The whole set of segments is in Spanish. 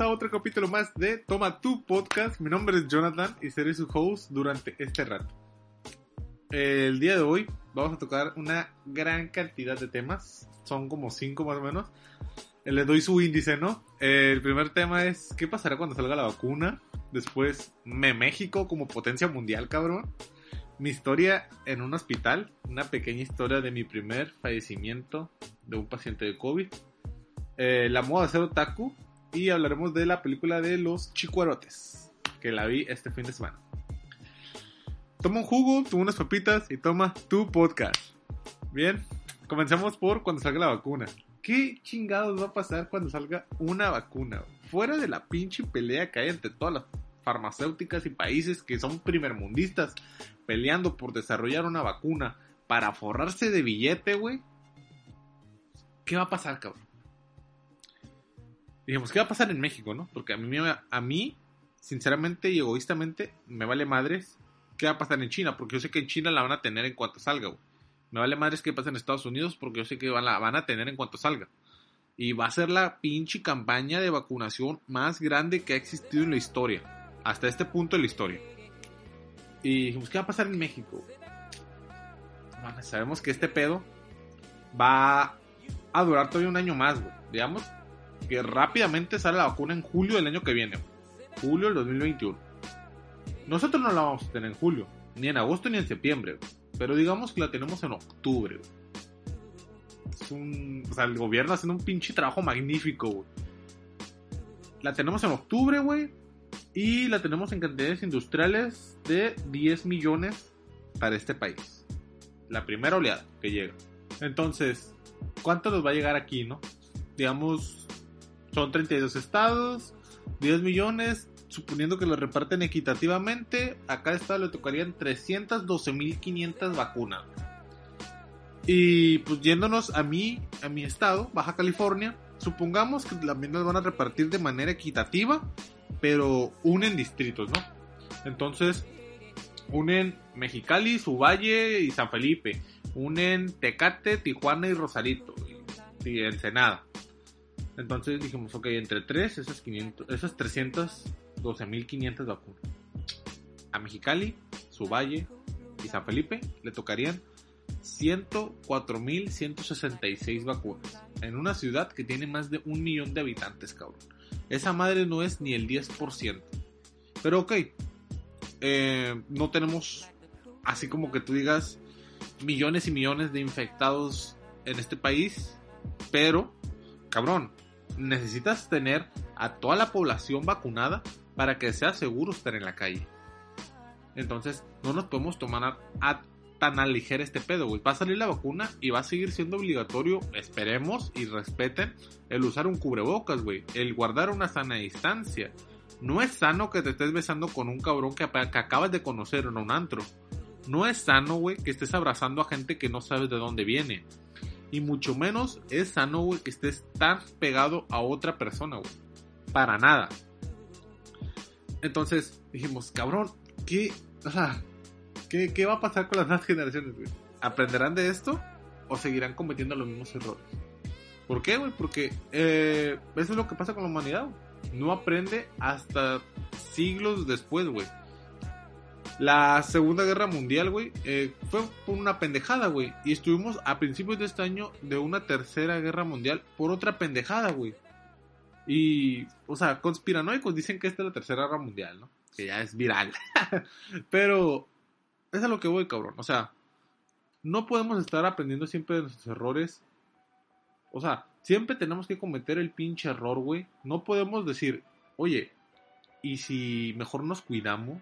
A otro capítulo más de Toma tu podcast. Mi nombre es Jonathan y seré su host durante este rato. El día de hoy vamos a tocar una gran cantidad de temas. Son como cinco más o menos. Eh, Les doy su índice, ¿no? El primer tema es ¿qué pasará cuando salga la vacuna? Después, ¿me México como potencia mundial, cabrón? Mi historia en un hospital, una pequeña historia de mi primer fallecimiento de un paciente de COVID. Eh, la moda de ser otaku y hablaremos de la película de los chicuarotes, que la vi este fin de semana. Toma un jugo, toma unas papitas y toma tu podcast. Bien, comencemos por cuando salga la vacuna. ¿Qué chingados va a pasar cuando salga una vacuna? Fuera de la pinche pelea que hay entre todas las farmacéuticas y países que son primermundistas peleando por desarrollar una vacuna para forrarse de billete, güey. ¿Qué va a pasar, cabrón? Dijimos, ¿qué va a pasar en México, no? Porque a mí, a mí, sinceramente y egoístamente, me vale madres qué va a pasar en China, porque yo sé que en China la van a tener en cuanto salga, güey. Me vale madres qué pasa en Estados Unidos, porque yo sé que la van a tener en cuanto salga. Y va a ser la pinche campaña de vacunación más grande que ha existido en la historia. Hasta este punto de la historia. Y dijimos, ¿qué va a pasar en México? Bueno, sabemos que este pedo va a durar todavía un año más, güey. Digamos que rápidamente sale la vacuna en julio del año que viene. Julio del 2021. Nosotros no la vamos a tener en julio, ni en agosto ni en septiembre, pero digamos que la tenemos en octubre. Es un, o sea, el gobierno haciendo un pinche trabajo magnífico, güey. La tenemos en octubre, güey. Y la tenemos en cantidades industriales de 10 millones para este país. La primera oleada que llega. Entonces, ¿cuánto nos va a llegar aquí, no? Digamos, son 32 estados, 10 millones, suponiendo que lo reparten equitativamente, a cada estado le tocarían 312.500 vacunas. Y pues yéndonos a mí, a mi estado, Baja California, supongamos que también las van a repartir de manera equitativa, pero unen distritos, ¿no? Entonces, unen Mexicali, Suvalle y San Felipe, unen Tecate, Tijuana y Rosarito, y, y Ensenada. Entonces dijimos, ok, entre 3, esas, 500, esas 312.500 vacunas. A Mexicali, Suvalle y San Felipe le tocarían 104.166 vacunas. En una ciudad que tiene más de un millón de habitantes, cabrón. Esa madre no es ni el 10%. Pero ok, eh, no tenemos así como que tú digas millones y millones de infectados en este país. Pero, cabrón, necesitas tener a toda la población vacunada para que sea seguro estar en la calle. Entonces, no nos podemos tomar tan a ligera este pedo, güey. Va a salir la vacuna y va a seguir siendo obligatorio, esperemos y respeten, el usar un cubrebocas, güey. El guardar una sana distancia. No es sano que te estés besando con un cabrón que, que acabas de conocer en un antro. No es sano, güey, que estés abrazando a gente que no sabes de dónde viene. Y mucho menos es sano, güey, que estés tan pegado a otra persona, güey. Para nada. Entonces dijimos, cabrón, ¿qué? ¿qué, ¿qué va a pasar con las nuevas generaciones, güey? ¿Aprenderán de esto o seguirán cometiendo los mismos errores? ¿Por qué, güey? Porque eh, eso es lo que pasa con la humanidad. No aprende hasta siglos después, güey. La Segunda Guerra Mundial, güey, eh, fue por una pendejada, güey. Y estuvimos a principios de este año de una Tercera Guerra Mundial por otra pendejada, güey. Y, o sea, conspiranoicos dicen que esta es la Tercera Guerra Mundial, ¿no? Que ya es viral. Pero, es a lo que voy, cabrón. O sea, no podemos estar aprendiendo siempre de nuestros errores. O sea, siempre tenemos que cometer el pinche error, güey. No podemos decir, oye, ¿y si mejor nos cuidamos?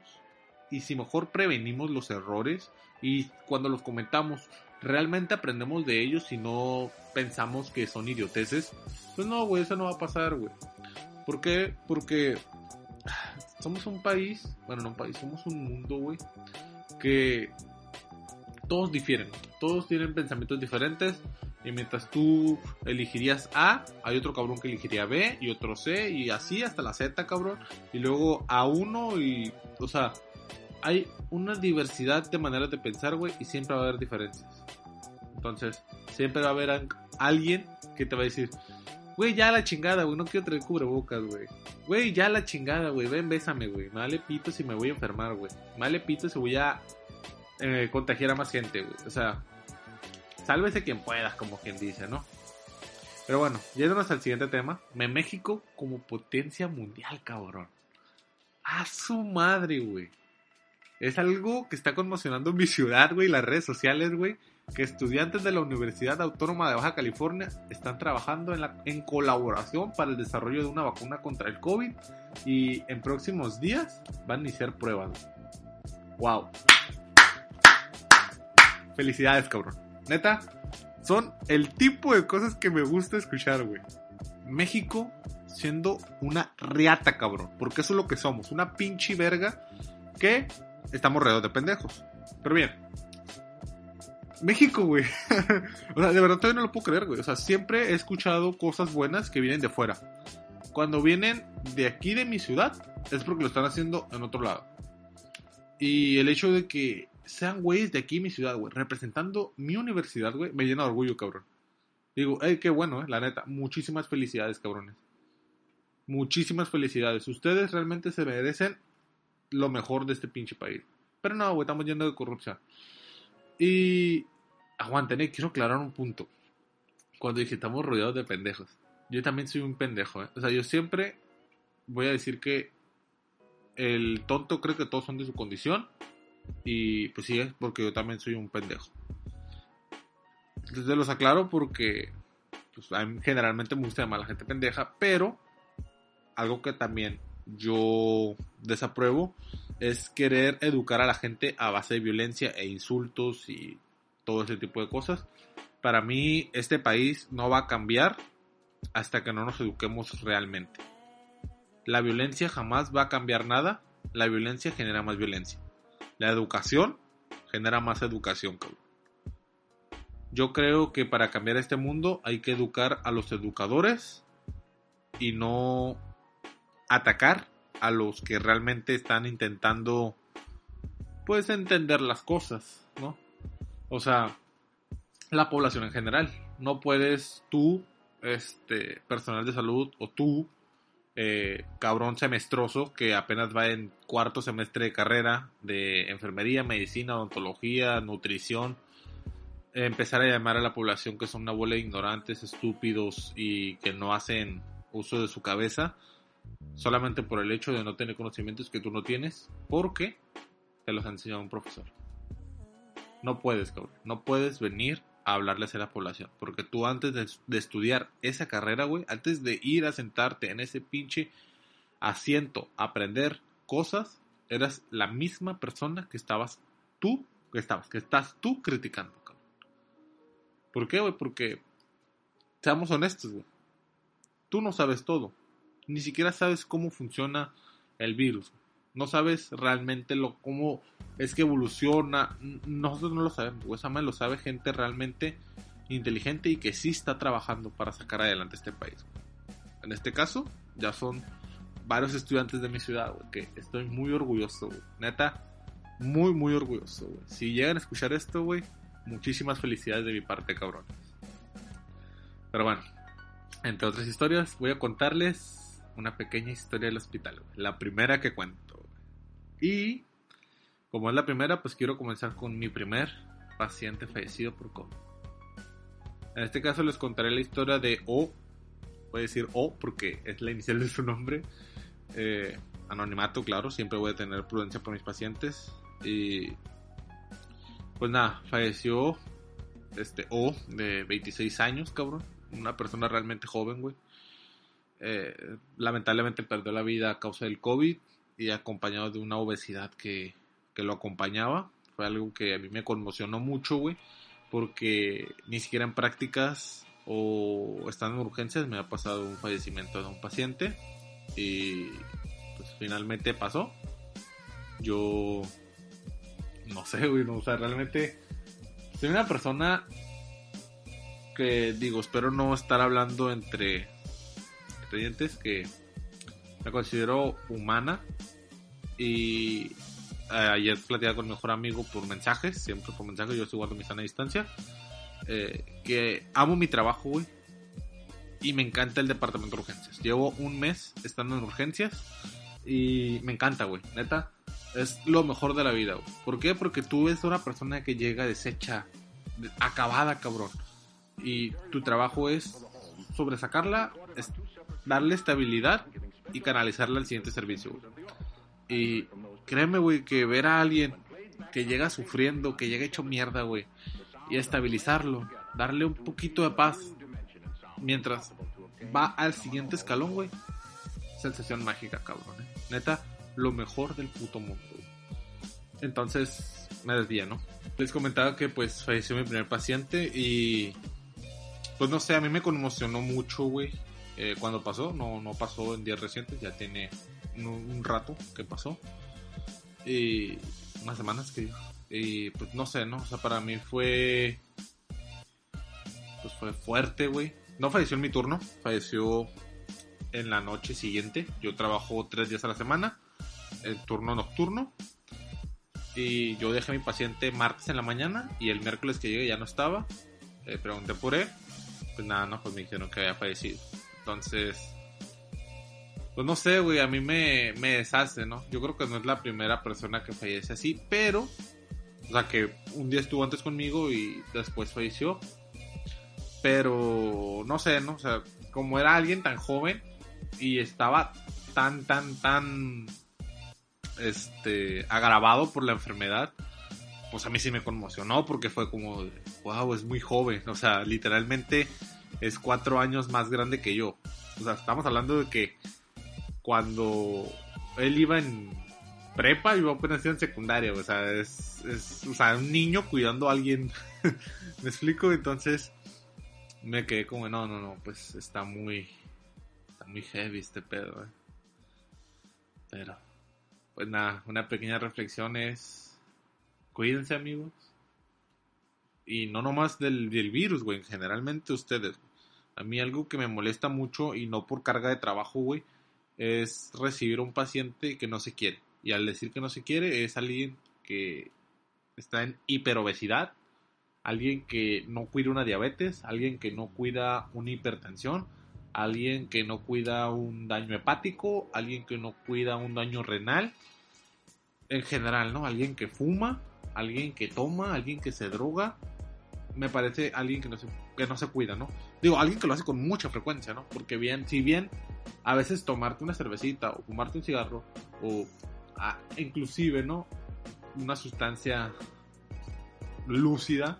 Y si mejor prevenimos los errores y cuando los comentamos realmente aprendemos de ellos y no pensamos que son idioteces, pues no, güey, eso no va a pasar, güey. ¿Por qué? Porque somos un país, bueno, no un país, somos un mundo, güey, que todos difieren, todos tienen pensamientos diferentes y mientras tú elegirías A, hay otro cabrón que elegiría B y otro C y así hasta la Z, cabrón, y luego A1 y, o sea, hay una diversidad de maneras de pensar, güey, y siempre va a haber diferencias. Entonces, siempre va a haber alguien que te va a decir, Güey, ya la chingada, güey, no quiero traer cubrebocas, güey. Güey, ya la chingada, güey, ven, bésame, güey. Me vale pito si me voy a enfermar, güey. Me vale pito si voy a eh, contagiar a más gente, güey. O sea, sálvese quien pueda, como quien dice, ¿no? Pero bueno, yéndonos al siguiente tema. Me México como potencia mundial, cabrón. A su madre, güey. Es algo que está conmocionando mi ciudad, güey, las redes sociales, güey que estudiantes de la Universidad Autónoma de Baja California están trabajando en, en colaboración para el desarrollo de una vacuna contra el COVID y en próximos días van a iniciar pruebas. ¡Wow! Felicidades, cabrón. Neta, son el tipo de cosas que me gusta escuchar, güey. México siendo una riata, cabrón. Porque eso es lo que somos, una pinche verga que estamos rodeados de pendejos. Pero bien, México, güey. o sea, de verdad todavía no lo puedo creer, güey. O sea, siempre he escuchado cosas buenas que vienen de fuera. Cuando vienen de aquí de mi ciudad, es porque lo están haciendo en otro lado. Y el hecho de que sean güeyes de aquí mi ciudad, güey, representando mi universidad, güey, me llena de orgullo, cabrón. Digo, hey, qué bueno, eh, la neta. Muchísimas felicidades, cabrones. Muchísimas felicidades. Ustedes realmente se merecen lo mejor de este pinche país. Pero no, estamos yendo de corrupción. Y aguanten, eh, quiero aclarar un punto. Cuando dije estamos rodeados de pendejos. Yo también soy un pendejo, ¿eh? O sea, yo siempre voy a decir que el tonto cree que todos son de su condición. Y pues sí, es porque yo también soy un pendejo. Entonces los aclaro porque pues, generalmente me gusta llamar a la gente pendeja, pero algo que también yo desapruebo es querer educar a la gente a base de violencia e insultos y todo ese tipo de cosas. Para mí este país no va a cambiar hasta que no nos eduquemos realmente. La violencia jamás va a cambiar nada, la violencia genera más violencia. La educación genera más educación, Yo creo que para cambiar este mundo hay que educar a los educadores y no atacar a los que realmente están intentando pues entender las cosas, ¿no? O sea, la población en general. No puedes tú, este, personal de salud, o tú, eh, cabrón semestroso, que apenas va en cuarto semestre de carrera de enfermería, medicina, odontología, nutrición, empezar a llamar a la población que son una bola de ignorantes, estúpidos y que no hacen uso de su cabeza solamente por el hecho de no tener conocimientos que tú no tienes, porque te los ha enseñado un profesor. No puedes, cabrón. No puedes venir a hablarles a la población. Porque tú antes de, estudiar esa carrera, güey, antes de ir a sentarte en ese pinche asiento a aprender cosas, eras la misma persona que estabas tú, que estabas, que estás tú criticando, cabrón. ¿Por qué, güey? Porque, seamos honestos, güey. Tú no sabes todo ni siquiera sabes cómo funciona el virus. No sabes realmente lo, cómo es que evoluciona. Nosotros no lo sabemos. Esa lo sabe gente realmente inteligente y que sí está trabajando para sacar adelante este país. En este caso, ya son varios estudiantes de mi ciudad, que estoy muy orgulloso, Neta, muy, muy orgulloso, Si llegan a escuchar esto, güey, muchísimas felicidades de mi parte, cabrones. Pero bueno, entre otras historias, voy a contarles una pequeña historia del hospital, la primera que cuento. Y como es la primera, pues quiero comenzar con mi primer paciente fallecido por COVID. En este caso les contaré la historia de O, voy a decir O porque es la inicial de su nombre. Eh, anonimato, claro, siempre voy a tener prudencia por mis pacientes. Y pues nada, falleció este O de 26 años, cabrón. Una persona realmente joven, güey. Eh, lamentablemente perdió la vida a causa del COVID y acompañado de una obesidad que, lo acompañaba. Fue algo que a mí me conmocionó mucho, güey, porque ni siquiera en prácticas o estando en urgencias me ha pasado un fallecimiento de un paciente y pues finalmente pasó. Yo no sé, güey, no, o sea, realmente soy una persona que digo, espero no estar hablando entre que me considero humana y eh, ayer platicaba con mi mejor amigo por mensajes, siempre por mensajes, yo estoy guardando mi sana distancia, eh, que amo mi trabajo, güey, y me encanta el departamento de urgencias. Llevo un mes estando en urgencias y me encanta, güey. Neta, es lo mejor de la vida, güey. ¿Por qué? Porque tú eres una persona que llega deshecha, acabada, cabrón. Y tu trabajo es sobresacarla, es darle estabilidad y canalizarla al siguiente servicio, güey. Y créeme, güey, que ver a alguien que llega sufriendo, que llega hecho mierda, güey, y estabilizarlo, darle un poquito de paz mientras va al siguiente escalón, güey. Sensación mágica, cabrón. ¿eh? Neta, lo mejor del puto mundo. Entonces, me desvía, ¿no? Les comentaba que pues falleció mi primer paciente y pues no sé, a mí me conmocionó mucho, güey, eh, cuando pasó. No, no pasó en días recientes, ya tiene un, rato que pasó. Y unas semanas que y pues no sé, ¿no? O sea, para mí fue pues fue fuerte, güey. No falleció en mi turno, falleció en la noche siguiente. Yo trabajo tres días a la semana, el turno nocturno. Y yo dejé a mi paciente martes en la mañana y el miércoles que llegué ya no estaba. Eh, pregunté por él. Pues nada, no, pues me dijeron que había fallecido. Entonces, pues no sé, güey, a mí me, me deshace, ¿no? Yo creo que no es la primera persona que fallece así, pero, o sea, que un día estuvo antes conmigo y después falleció. Pero, no sé, ¿no? O sea, como era alguien tan joven y estaba tan, tan, tan, este, agravado por la enfermedad, pues a mí sí me conmocionó porque fue como, wow, es muy joven. O sea, literalmente es cuatro años más grande que yo. O sea, estamos hablando de que cuando él iba en prepa, iba apenas en secundaria. O sea, es, es o sea, un niño cuidando a alguien. ¿Me explico? Entonces, me quedé como, no, no, no, pues está muy, está muy heavy este pedo, eh. Pero, pues nada, una pequeña reflexión es, cuídense amigos. Y no nomás del, del virus, güey, generalmente ustedes. A mí algo que me molesta mucho y no por carga de trabajo, güey, es recibir a un paciente que no se quiere. Y al decir que no se quiere es alguien que está en hiperobesidad alguien que no cuida una diabetes, alguien que no cuida una hipertensión, alguien que no cuida un daño hepático, alguien que no cuida un daño renal, en general, ¿no? Alguien que fuma, alguien que toma, alguien que se droga, me parece alguien que no se, que no se cuida, ¿no? Digo, alguien que lo hace con mucha frecuencia, ¿no? Porque bien, si bien a veces tomarte una cervecita o fumarte un cigarro o inclusive, ¿no? Una sustancia lúcida,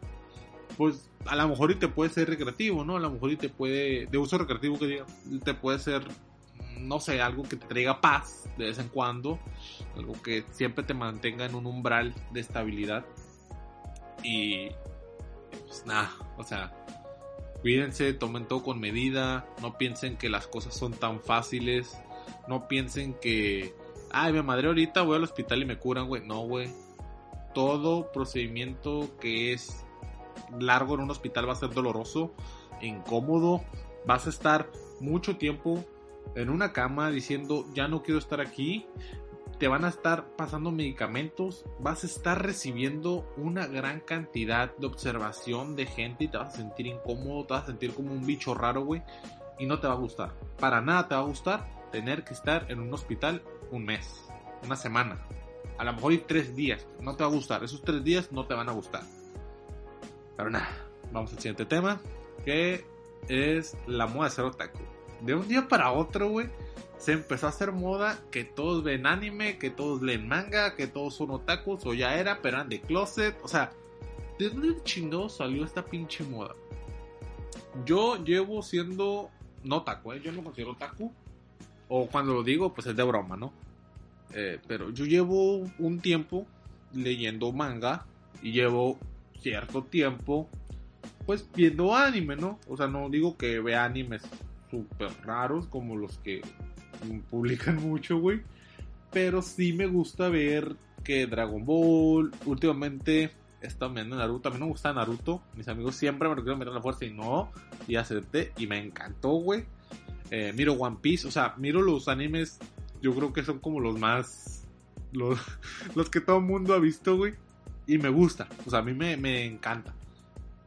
pues a lo mejor y te puede ser recreativo, ¿no? A lo mejor y te puede, de uso recreativo que diga, te puede ser, no sé, algo que te traiga paz de vez en cuando, algo que siempre te mantenga en un umbral de estabilidad. Y pues nada, o sea, cuídense, tomen todo con medida, no piensen que las cosas son tan fáciles, no piensen que, ay, me madre ahorita, voy al hospital y me curan, güey, no, güey. Todo procedimiento que es largo en un hospital va a ser doloroso, incómodo, vas a estar mucho tiempo en una cama diciendo ya no quiero estar aquí, te van a estar pasando medicamentos, vas a estar recibiendo una gran cantidad de observación de gente y te vas a sentir incómodo, te vas a sentir como un bicho raro, güey, y no te va a gustar. Para nada te va a gustar tener que estar en un hospital un mes, una semana, a lo mejor tres días, no te va a gustar, esos tres días no te van a gustar. Pero nada, vamos al siguiente tema, que es la moda de ser otaku. De un día para otro, güey, se empezó a hacer moda que todos ven anime, que todos leen manga, que todos son otakus, o ya era, pero eran de closet. O sea, ¿de dónde chingado salió esta pinche moda? Yo llevo siendo no otaku, ¿eh? yo no considero otaku. O cuando lo digo, pues es de broma, ¿no? Eh, pero yo llevo un tiempo leyendo manga y llevo cierto tiempo, pues viendo anime, ¿no? O sea, no digo que vea animes súper raros como los que publican mucho, güey. Pero sí me gusta ver que Dragon Ball, últimamente está viendo Naruto, a no me gusta Naruto, mis amigos siempre me lo quieren meter la fuerza y no, y acepté, y me encantó, güey. Eh, miro One Piece, o sea, miro los animes, yo creo que son como los más, los, los que todo el mundo ha visto, güey y me gusta. O sea, a mí me, me encanta.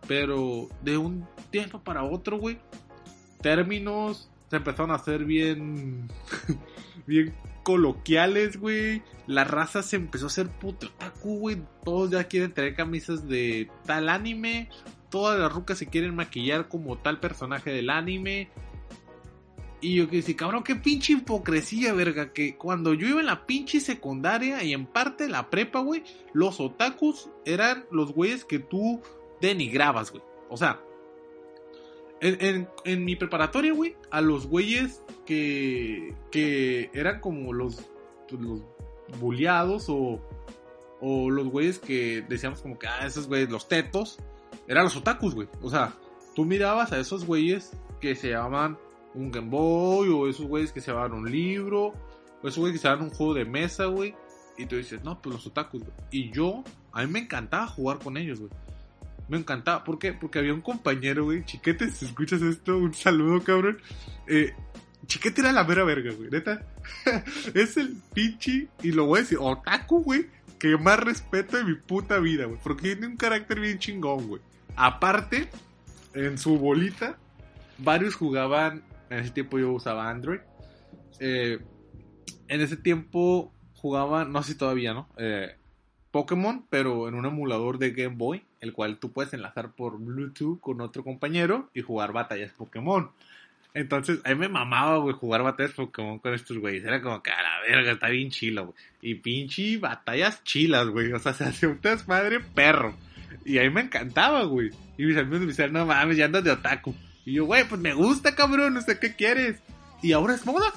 Pero de un tiempo para otro, güey, términos se empezaron a hacer bien, bien coloquiales, güey. La raza se empezó a hacer puto otaku, güey. Todos ya quieren tener camisas de tal anime. Todas las rucas se quieren maquillar como tal personaje del anime. Y yo que decía, cabrón, qué pinche hipocresía, verga. Que cuando yo iba en la pinche secundaria y en parte la prepa, güey, los otakus eran los güeyes que tú denigrabas, güey. O sea, en, en, mi preparatoria, güey, a los güeyes que, que eran como los, pues, los bulleados o, o los güeyes que decíamos como que, ah, esos güeyes, los tetos, eran los otakus, güey. O sea, tú mirabas a esos güeyes que se llamaban un Game Boy, o esos güeyes que se llevaban un libro, o esos güeyes que se llevaban un juego de mesa, güey. Y tú dices, no, pues los otakus, güey. Y yo, a mí me encantaba jugar con ellos, güey. Me encantaba. ¿Por qué? Porque había un compañero, güey. Chiquete, si escuchas esto, un saludo, cabrón. Eh, Chiquete era la mera verga, güey. Neta. es el pinche, y lo voy a decir, otaku, güey. Que más respeto de mi puta vida, güey. Porque tiene un carácter bien chingón, güey. Aparte, en su bolita, varios jugaban en ese tiempo yo usaba Android. Eh, en ese tiempo jugaba, no sé todavía, ¿no? Eh, Pokémon, pero en un emulador de Game Boy, el cual tú puedes enlazar por Bluetooth con otro compañero y jugar batallas Pokémon. Entonces, a mí me mamaba, güey, jugar batallas Pokémon con estos güeyes. Era como que a la verga, está bien chilo, güey. Y pinche batallas chilas, güey. O sea, se hacía un desmadre perro. Y a mí me encantaba, güey. Y mis amigos me decían, no mames, ya andas de otaku. Y yo, güey, pues me gusta, cabrón, no sé qué quieres. Y ahora es moda.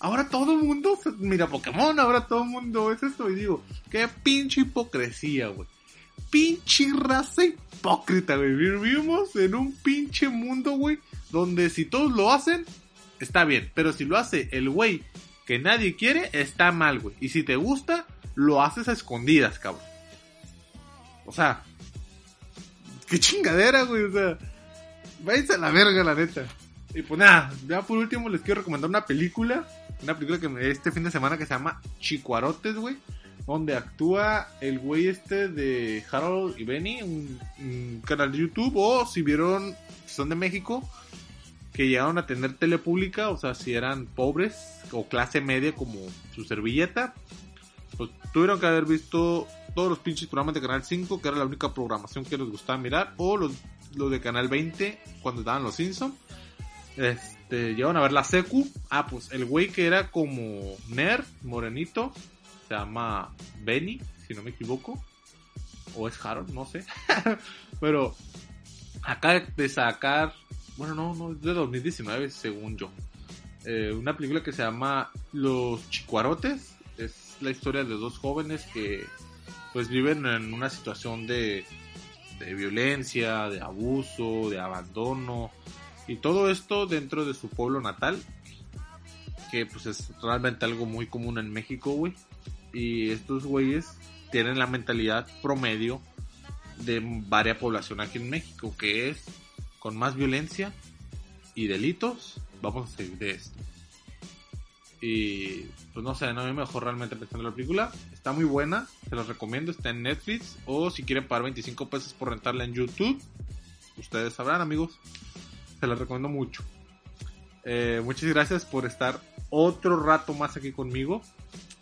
Ahora todo el mundo mira Pokémon, ahora todo el mundo es esto. Y digo, qué pinche hipocresía, güey. Pinche raza hipócrita, güey. Vivimos en un pinche mundo, güey, donde si todos lo hacen, está bien. Pero si lo hace el güey que nadie quiere, está mal, güey. Y si te gusta, lo haces a escondidas, cabrón. O sea, qué chingadera, güey. O sea, Váyanse a la verga, la neta. Y pues nada, ya por último les quiero recomendar una película. Una película que me este fin de semana que se llama Chicuarotes, güey. Donde actúa el güey este de Harold y Benny, un, canal de YouTube. O si vieron, si son de México, que llegaron a tener tele pública, o sea, si eran pobres o clase media como su servilleta, pues tuvieron que haber visto todos los pinches programas de Canal 5, que era la única programación que les gustaba mirar, o los lo de Canal 20 cuando estaban los Simpsons. Este, llegaron a ver la secu. Ah, pues el güey que era como nerd, morenito, se llama Benny, si no me equivoco. O es Harold, no sé. Pero acá de sacar, bueno, no, no, es de 2019 según yo. Eh, una película que se llama Los Chicuarotes. Es la historia de dos jóvenes que pues viven en una situación de de violencia, de abuso, de abandono y todo esto dentro de su pueblo natal, que pues es realmente algo muy común en México, güey. Y estos güeyes tienen la mentalidad promedio de varias población aquí en México, que es con más violencia y delitos, vamos a seguir de esto. Y pues no sé, no me mejor realmente pensando la película. Está muy buena, se los recomiendo, está en Netflix. O si quieren pagar 25 pesos por rentarla en YouTube, ustedes sabrán amigos. Se la recomiendo mucho. Eh, muchas gracias por estar otro rato más aquí conmigo.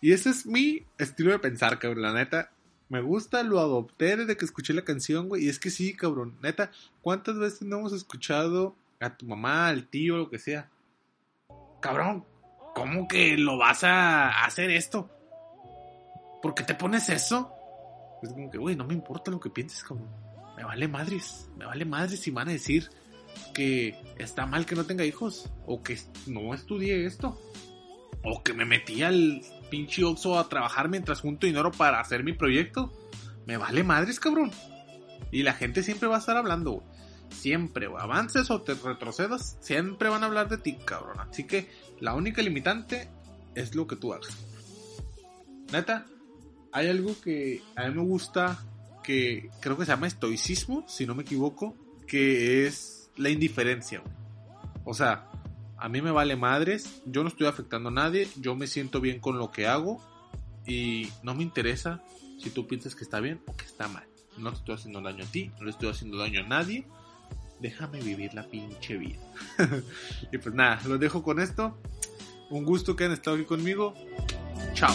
Y ese es mi estilo de pensar, cabrón, la neta. Me gusta, lo adopté desde que escuché la canción, güey. Y es que sí, cabrón, neta, ¿cuántas veces no hemos escuchado a tu mamá, al tío, lo que sea? Cabrón, ¿cómo que lo vas a hacer esto? ¿Por qué te pones eso? Es como que, güey, no me importa lo que pienses, cabrón. Me vale madres, me vale madres si van a decir que está mal que no tenga hijos, o que no estudié esto, o que me metí al pinche Oxxo a trabajar mientras junto dinero para hacer mi proyecto. Me vale madres, cabrón. Y la gente siempre va a estar hablando, güey. Siempre, Avances o te retrocedas, siempre van a hablar de ti, cabrón. Así que La única limitante es lo que tú hagas. Neta, hay algo que a mí me gusta que creo que se llama estoicismo, si no me equivoco, que es la indiferencia. O sea, a mí me vale madres, yo no estoy afectando a nadie, yo me siento bien con lo que hago y no me interesa si tú piensas que está bien o que está mal. No te estoy haciendo daño a ti, no le estoy haciendo daño a nadie. Déjame vivir la pinche vida. y pues nada, los dejo con esto. Un gusto que han estado aquí conmigo. Chao.